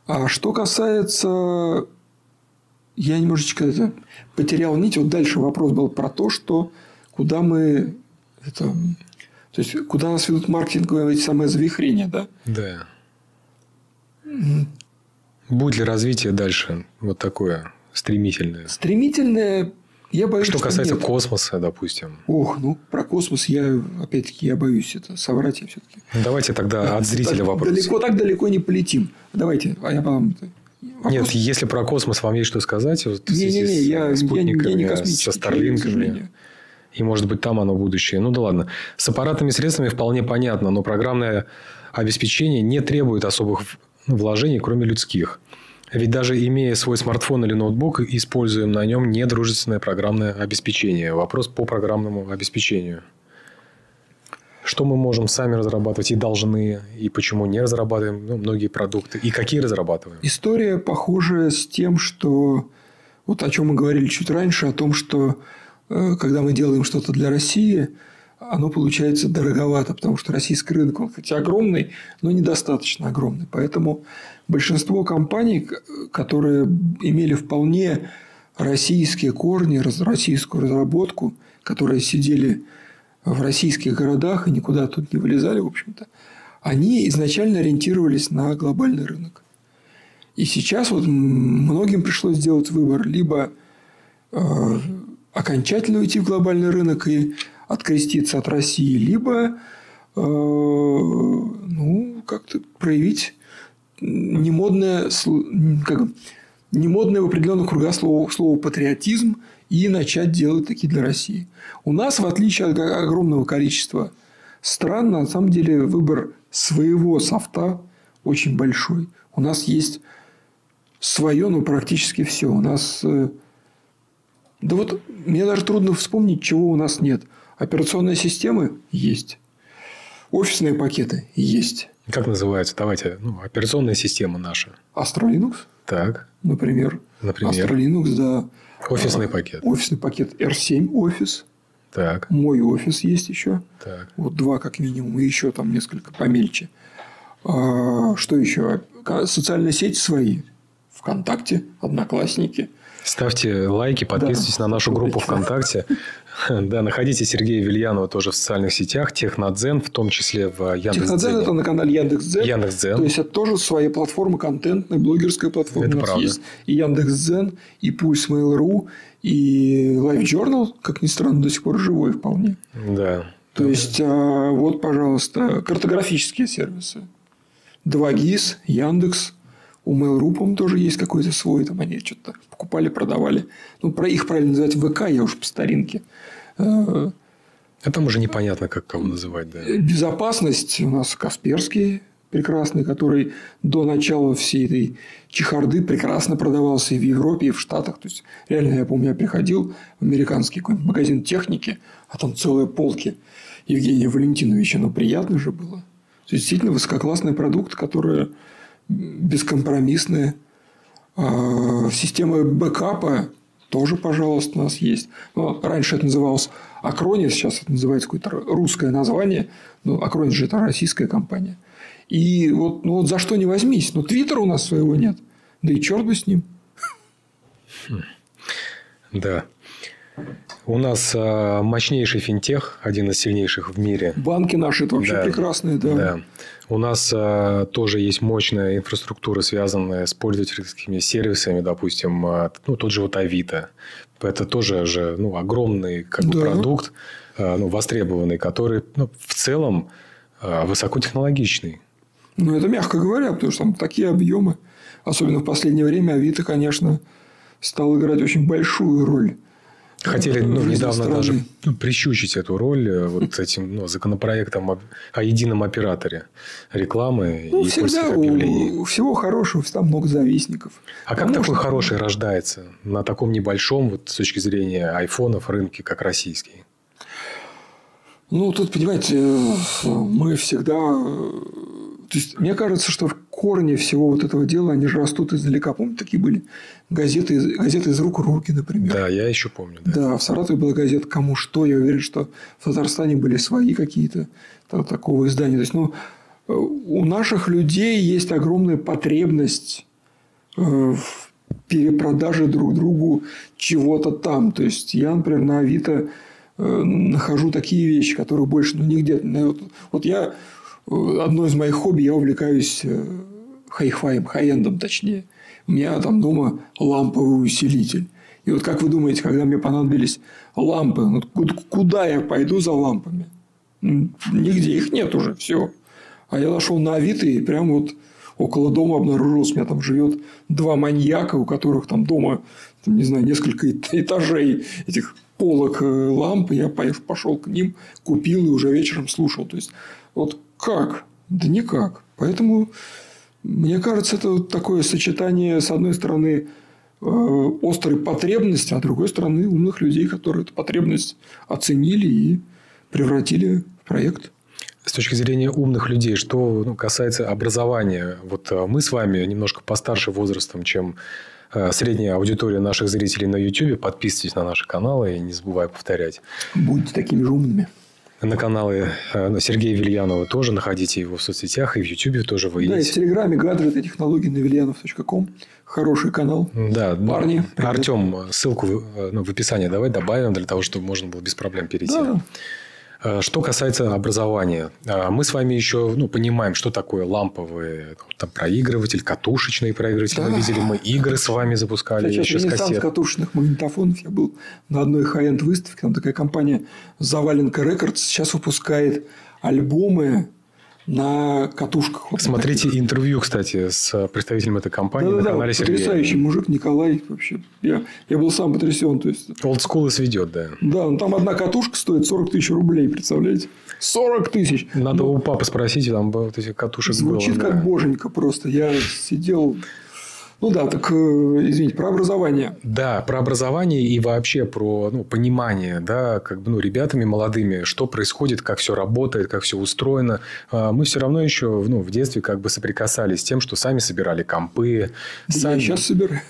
А что касается я немножечко это, потерял нить. Вот дальше вопрос был про то, что куда мы это, то есть куда нас ведут маркетинговые эти самые завихрения, да? Да. Будет ли развитие дальше вот такое стремительное? Стремительное, я боюсь, что касается нет. космоса, допустим. Ох, ну про космос я опять-таки я боюсь это соврать я все-таки. Давайте тогда от зрителя вопрос. Далеко так далеко не полетим. Давайте, а я Вопрос... Нет, если про космос вам есть что сказать, вот Не-не-не, я, я, я не космический со Старлинками. И, может быть, там оно будущее. Ну, да ладно. С аппаратными средствами вполне понятно, но программное обеспечение не требует особых вложений, кроме людских. Ведь даже имея свой смартфон или ноутбук, используем на нем недружественное программное обеспечение. Вопрос по программному обеспечению. Что мы можем сами разрабатывать и должны, и почему не разрабатываем ну, многие продукты, и какие разрабатываем? История похожа с тем, что вот о чем мы говорили чуть раньше, о том, что э, когда мы делаем что-то для России, оно получается дороговато, потому что российский рынок, он хотя огромный, но недостаточно огромный. Поэтому большинство компаний, которые имели вполне российские корни, российскую разработку, которые сидели в российских городах и никуда тут не вылезали, в общем-то, они изначально ориентировались на глобальный рынок. И сейчас вот многим пришлось сделать выбор либо э, окончательно уйти в глобальный рынок и откреститься от России, либо э, ну, как-то проявить немодное, как, немодное в определенных кругах слово, слово патриотизм и начать делать такие для России. У нас, в отличие от огромного количества стран, на самом деле выбор своего софта очень большой. У нас есть свое, ну, практически все. У нас... Э, да вот мне даже трудно вспомнить, чего у нас нет. Операционные системы есть. Офисные пакеты есть. Как называется? Давайте. Ну, операционная система наша. Astra Linux. Так. Например. Например. Astra Linux, да. Офисный пакет. Офисный пакет R7 офис. Так. Мой офис есть еще. Так. Вот два как минимум. И еще там несколько помельче. А, что еще? Социальные сети свои. ВКонтакте, Одноклассники. Ставьте лайки, подписывайтесь да, на нашу группу ВКонтакте. Да, находите Сергея Вильянова тоже в социальных сетях, Технодзен, в том числе в Яндекс.Дзене. Технодзен – это на канале Яндекс.Дзен. Яндекс.Дзен. То есть, это тоже своя платформа контентная, блогерская платформа. Это У нас правда. есть и Яндекс.Дзен, и Пульс Mail.ru, и Live Journal, как ни странно, до сих пор живой вполне. Да. То да. есть, а, вот, пожалуйста, картографические сервисы. 2GIS, Яндекс, у Mail.ru, по тоже есть какой-то свой, там они что-то покупали, продавали. Ну, про их правильно называть ВК, я уж по старинке. А там уже непонятно, как кого называть. Да. Безопасность у нас Касперский прекрасный, который до начала всей этой чехарды прекрасно продавался и в Европе, и в Штатах. То есть, реально, я помню, я приходил в американский какой-нибудь магазин техники, а там целые полки Евгения Валентиновича. Но приятно же было. То есть, действительно высококлассный продукт, который бескомпромиссные. А, система бэкапа тоже, пожалуйста, у нас есть. Но раньше это называлось Акронис, сейчас это называется какое-то русское название. Ну, Акронис же это российская компания. И вот, ну, вот за что не возьмись. Но Твиттера у нас своего нет. Да и черт бы с ним. Да. У нас э, мощнейший финтех, один из сильнейших в мире. Банки наши это вообще да, прекрасные, да. да. У нас э, тоже есть мощная инфраструктура, связанная с пользовательскими сервисами, допустим, э, ну, тот же вот Авито. Это тоже же ну, огромный как бы, да. продукт, э, ну, востребованный, который ну, в целом высокотехнологичный. Ну, это мягко говоря, потому что там такие объемы. Особенно в последнее время Авито, конечно, стал играть очень большую роль Хотели ну, недавно даже ну, прищучить эту роль э, вот этим ну, законопроектом о, о едином операторе рекламы ну, и всегда объявлений. У всего хорошего, там много завистников. А как такой хороший рождается на таком небольшом, вот, с точки зрения айфонов, рынке, как российский? Ну, тут, понимаете, э, мы всегда... Э, то есть, мне кажется, что в корне всего вот этого дела, они же растут издалека. Помните, такие были газеты, газеты из рук руки, например. Да, я еще помню. Да. да, в Саратове была газета «Кому что». Я уверен, что в Татарстане были свои какие-то такого издания. То есть, ну, э, у наших людей есть огромная потребность в перепродаже друг другу чего-то там. То есть, я, например, на Авито Э, нахожу такие вещи, которые больше ну, нигде. Ну, вот, вот я э, одно из моих хобби, я увлекаюсь э, хай-фаем, хай-эндом точнее. У меня там дома ламповый усилитель. И вот как вы думаете, когда мне понадобились лампы, ну, куда я пойду за лампами? Нигде их нет уже, все. А я зашел на Авито и прям вот около дома обнаружилось, у меня там живет два маньяка, у которых там дома, там, не знаю, несколько этажей этих полок э, ламп, я пошел к ним, купил и уже вечером слушал. То есть, вот как? Да никак. Поэтому, мне кажется, это такое сочетание, с одной стороны, э, острой потребности, а с другой стороны, умных людей, которые эту потребность оценили и превратили в проект. С точки зрения умных людей, что ну, касается образования, вот э, мы с вами немножко постарше возрастом, чем Э, средняя аудитория наших зрителей на YouTube. Подписывайтесь на наши каналы и не забывай повторять. Будьте такими же умными. На каналы э, Сергея Вильянова тоже находите его в соцсетях и в YouTube тоже вы Да, и в Телеграме гаджеты технологии на vilianov.com. Хороший канал. Да, парни. Артем, ссылку ну, в описании давай добавим для того, чтобы можно было без проблем перейти. Да. Э, что касается образования, э, мы с вами еще ну, понимаем, что такое ламповый там, проигрыватель, катушечный проигрыватель. Да. Мы видели, мы игры с вами запускали Сейчас еще с кассет. катушечных магнитофонов. Я был на одной high-end выставке. Там такая компания Завалинка Records сейчас выпускает альбомы на катушках. Вот Смотрите на интервью, кстати, с представителем этой компании да, на да, канале да, Сергея. Потрясающий мужик Николай. Вообще, я, я был сам потрясен. То есть... Old school сведет, да. Да, ну, там одна катушка стоит 40 тысяч рублей, представляете? 40 тысяч! Надо ну, у папы спросить, там вот этих катушек Звучит было, как да. боженька просто. Я сидел ну да, так, э, извините, про образование. Да, про образование и вообще про ну, понимание, да, как бы, ну, ребятами молодыми, что происходит, как все работает, как все устроено. А, мы все равно еще ну, в детстве как бы соприкасались с тем, что сами собирали компы. Сами... Я сейчас собираю.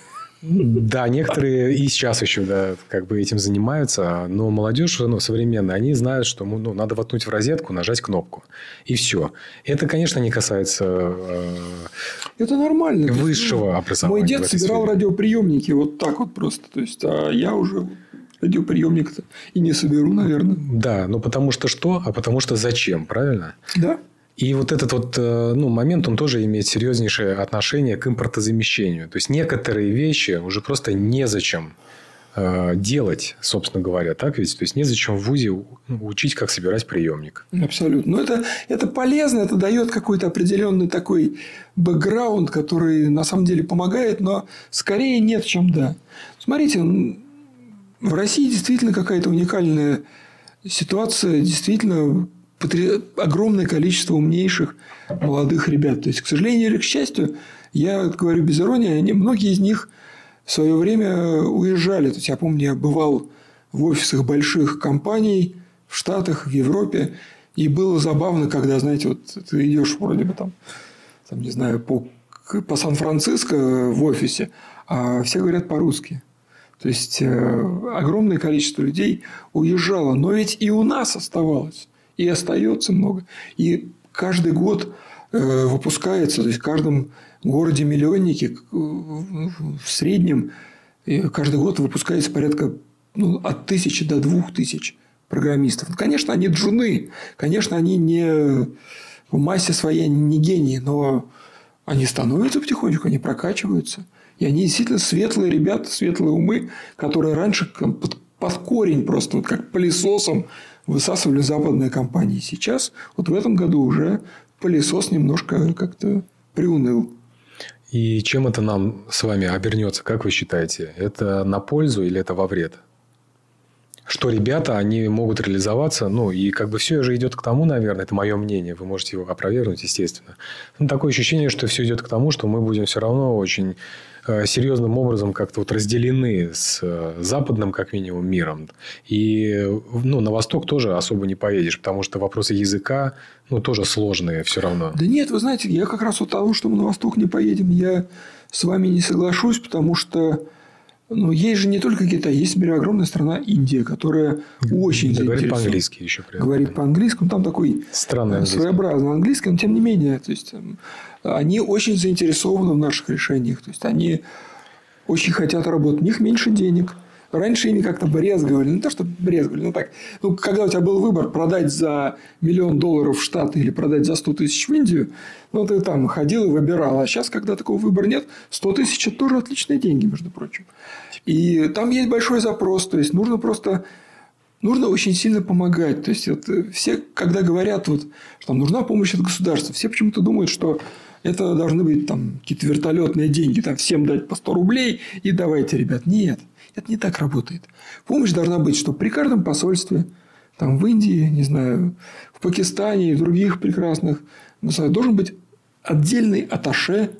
Да, некоторые и сейчас еще да, как бы этим занимаются, но молодежь ну, современная, они знают, что ну, надо воткнуть в розетку, нажать кнопку, и все. Это, конечно, не касается э, это нормально. высшего есть, образования. Мой дед собирал сфере. радиоприемники вот так вот просто, то есть, а я уже радиоприемник-то и не соберу, наверное. Да, ну потому что что, а потому что зачем, правильно? Да. И вот этот вот э, ну, момент, он тоже имеет серьезнейшее отношение к импортозамещению. То есть, некоторые вещи уже просто незачем э, делать, собственно говоря, так ведь? То есть, незачем в ВУЗе учить, как собирать приемник. Абсолютно. Но это, это полезно, это дает какой-то определенный такой бэкграунд, который на самом деле помогает, но скорее нет, чем да. Смотрите, в России действительно какая-то уникальная ситуация, действительно огромное количество умнейших молодых ребят. То есть, к сожалению или к счастью, я говорю без иронии, они, многие из них в свое время уезжали. То есть, я помню, я бывал в офисах больших компаний в Штатах, в Европе, и было забавно, когда, знаете, вот ты идешь вроде бы там, там не знаю, по, по Сан-Франциско в офисе, а все говорят по-русски. То есть, э, огромное количество людей уезжало. Но ведь и у нас оставалось и остается много. И каждый год э, выпускается, то есть в каждом городе-миллионнике э, в среднем каждый год выпускается порядка ну, от тысячи до двух тысяч программистов. Конечно, они джуны, конечно, они не в массе своей не гении, но они становятся потихонечку, они прокачиваются. И они действительно светлые ребята, светлые умы, которые раньше под, под корень просто вот как пылесосом высасывали западные компании. Сейчас, вот в этом году уже пылесос немножко как-то приуныл. И чем это нам с вами обернется, как вы считаете? Это на пользу или это во вред? Что ребята, они могут реализоваться, ну, и как бы все же идет к тому, наверное, это мое мнение, вы можете его опровергнуть, естественно. Ну, такое ощущение, что все идет к тому, что мы будем все равно очень серьезным образом как-то вот разделены с э, западным, как минимум, миром. И ну, на восток тоже особо не поедешь, потому что вопросы языка ну, тоже сложные все равно. Да нет, вы знаете, я как раз от того, что мы на восток не поедем, я с вами не соглашусь, потому что ну, есть же не только Китай, есть, например, огромная страна Индия, которая очень да, говорит по-английски еще. При этом. Говорит по-английски, там такой Странный своеобразный английский, но тем не менее, то есть они очень заинтересованы в наших решениях. То есть, они очень хотят работать. У них меньше денег. Раньше ими как-то брезговали. Не то, что брезговали, ну так. Ну, когда у тебя был выбор продать за миллион долларов в Штаты или продать за 100 тысяч в Индию, ну, ты там ходил и выбирал. А сейчас, когда такого выбора нет, 100 тысяч – это тоже отличные деньги, между прочим. И там есть большой запрос. То есть, нужно просто нужно очень сильно помогать. То есть, вот, все, когда говорят, вот, что там нужна помощь от государства, все почему-то думают, что это должны быть там какие-то вертолетные деньги, там всем дать по 100 рублей и давайте, ребят. Нет, это не так работает. Помощь должна быть, что при каждом посольстве, там в Индии, не знаю, в Пакистане и в других прекрасных должен быть отдельный аташе,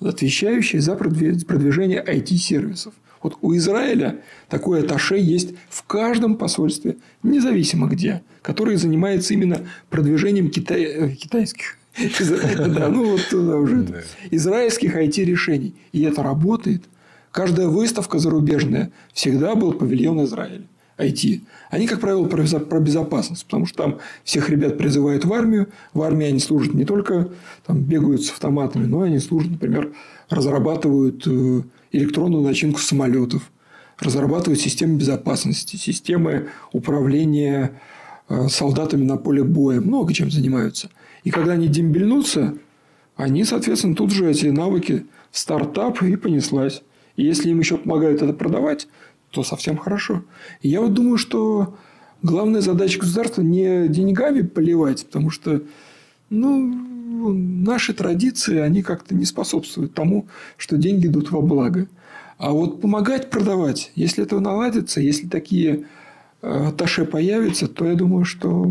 отвечающий за продвижение IT-сервисов. Вот у Израиля такое аташе есть в каждом посольстве, независимо где, который занимается именно продвижением китай... Э, китайских да, ну вот туда уже. Израильских IT-решений. И это работает. Каждая выставка зарубежная всегда был павильон Израиля. IT. Они, как правило, про безопасность, потому что там всех ребят призывают в армию. В армии они служат не только там, бегают с автоматами, но они служат, например, разрабатывают э, электронную начинку самолетов, разрабатывают системы безопасности, системы управления э, солдатами на поле боя, много чем занимаются. И когда они дембельнутся, они, соответственно, тут же эти навыки в стартап и понеслась. И если им еще помогают это продавать, то совсем хорошо. И я вот думаю, что главная задача государства не деньгами поливать, потому что ну, наши традиции, они как-то не способствуют тому, что деньги идут во благо. А вот помогать продавать, если это наладится, если такие э, появятся, то я думаю, что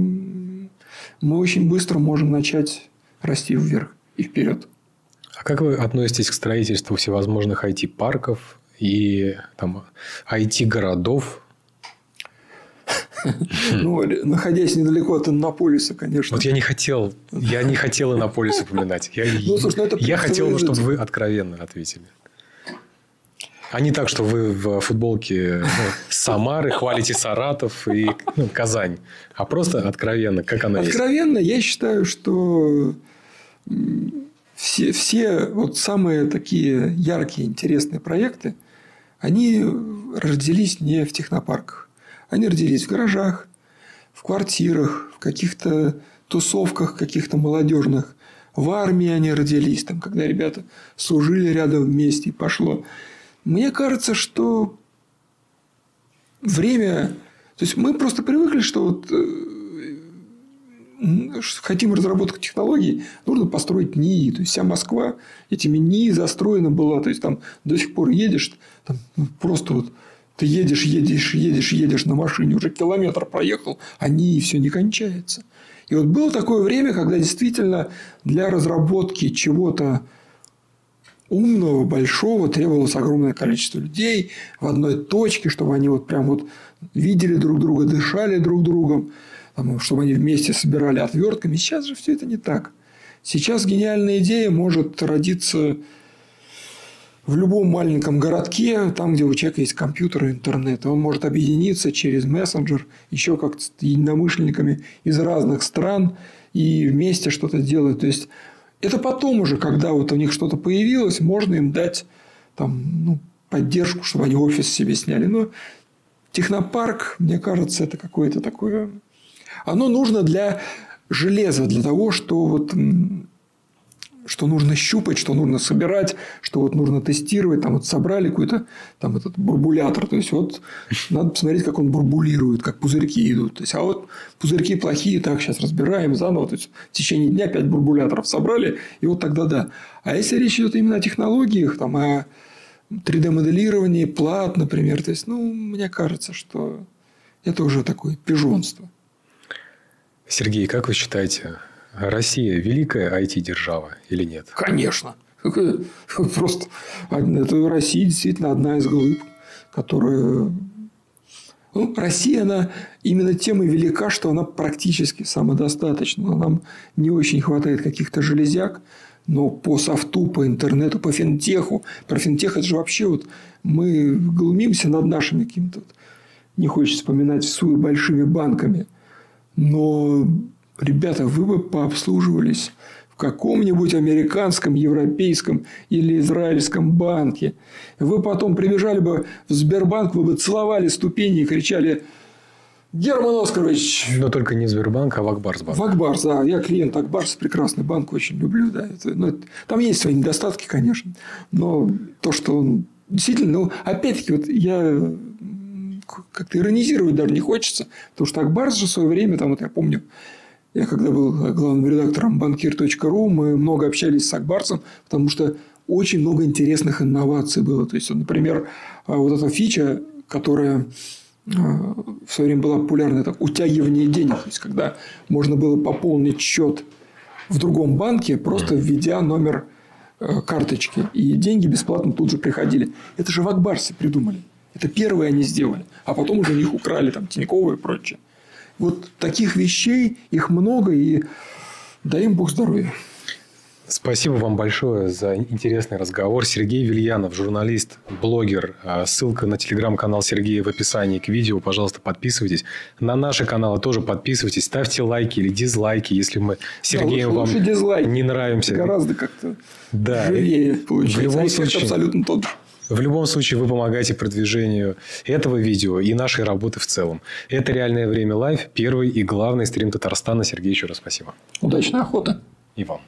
мы очень быстро можем начать расти вверх и вперед. А как вы относитесь к строительству всевозможных IT-парков, и там IT-городов. Ну, находясь недалеко от Иннополиса, конечно. Вот я не хотел, я не хотел Иннополис упоминать. Я, ну, слушай, ну, это я хотел, чтобы вы откровенно ответили. А не так, что вы в футболке ну, Самары хвалите Саратов и ну, Казань. А просто откровенно, как она Откровенно, есть. я считаю, что все, все вот самые такие яркие, интересные проекты – они родились не в технопарках. Они родились в гаражах, в квартирах, в каких-то тусовках каких-то молодежных. В армии они родились, там, когда ребята служили рядом вместе и пошло. Мне кажется, что время... То есть, мы просто привыкли, что вот э, хотим разработку технологий, нужно построить НИИ. То есть, вся Москва этими НИИ застроена была. То есть, там до сих пор едешь, там, просто вот ты едешь, едешь, едешь, едешь на машине, уже километр проехал, а НИИ все не кончается. И вот было такое время, когда действительно для разработки чего-то умного, большого требовалось огромное количество людей в одной точке, чтобы они вот прям вот видели друг друга, дышали друг другом чтобы они вместе собирали отвертками. Сейчас же все это не так. Сейчас гениальная идея может родиться в любом маленьком городке, там, где у человека есть компьютер и интернет. Он может объединиться через мессенджер, еще как-то с единомышленниками из разных стран и вместе что-то делать. То есть, это потом уже, когда вот у них что-то появилось, можно им дать там, ну, поддержку, чтобы они офис себе сняли. Но технопарк, мне кажется, это какое-то такое оно нужно для железа, для того, что вот что нужно щупать, что нужно собирать, что вот нужно тестировать. Там вот собрали какой-то там этот бурбулятор. То есть, вот надо посмотреть, как он бурбулирует, как пузырьки идут. То есть, а вот пузырьки плохие, так, сейчас разбираем заново. То есть, в течение дня 5 бурбуляторов собрали, и вот тогда да. А если речь идет именно о технологиях, там, о 3D-моделировании, плат, например, то есть, ну, мне кажется, что это уже такое пижонство. Сергей, как вы считаете, Россия великая IT-держава или нет? Конечно. Просто это Россия действительно одна из глыб, которая... Ну, Россия, она именно тем и велика, что она практически самодостаточна. Нам не очень хватает каких-то железяк, но по софту, по интернету, по финтеху. Про финтех это же вообще вот мы глумимся над нашими какими-то, не хочется вспоминать, всуе большими банками – но, ребята, вы бы пообслуживались в каком-нибудь американском, европейском или израильском банке. Вы потом прибежали бы в Сбербанк, вы бы целовали ступени и кричали Герман Оскарович. Но только не Сбербанк, а Вакбарсбанк. Вакбарс, да. Я клиент Акбарс, прекрасный банк, очень люблю. Да. Это, ну, это, там есть свои недостатки, конечно. Но то, что он действительно... Ну, опять-таки, вот я как-то иронизировать даже не хочется. Потому что Акбарс же в свое время, там, вот я помню, я когда был главным редактором банкир.ру, мы много общались с Акбарсом, потому что очень много интересных инноваций было. То есть, например, а, вот эта фича, которая а, в свое время была популярна, это утягивание денег. То есть, когда можно было пополнить счет в другом банке, просто введя номер карточки. И деньги бесплатно тут же приходили. Это же в Акбарсе придумали. Это первые они сделали. А потом уже у них украли там Тинькова и прочее. Вот таких вещей, их много, и дай им Бог здоровья. Спасибо вам большое за интересный разговор. Сергей Вильянов, журналист, блогер. А, ссылка на телеграм-канал Сергея в описании к видео. Пожалуйста, подписывайтесь. На наши каналы тоже подписывайтесь. Ставьте лайки или дизлайки, если мы Сергеем да, вам дизлайк. не нравимся. Гораздо как-то да. живее получается. В любом а случае, абсолютно тот же. В любом случае, вы помогаете продвижению этого видео и нашей работы в целом. Это «Реальное время Live», первый и главный стрим Татарстана. Сергей, еще раз спасибо. Удачной охоты. И вам.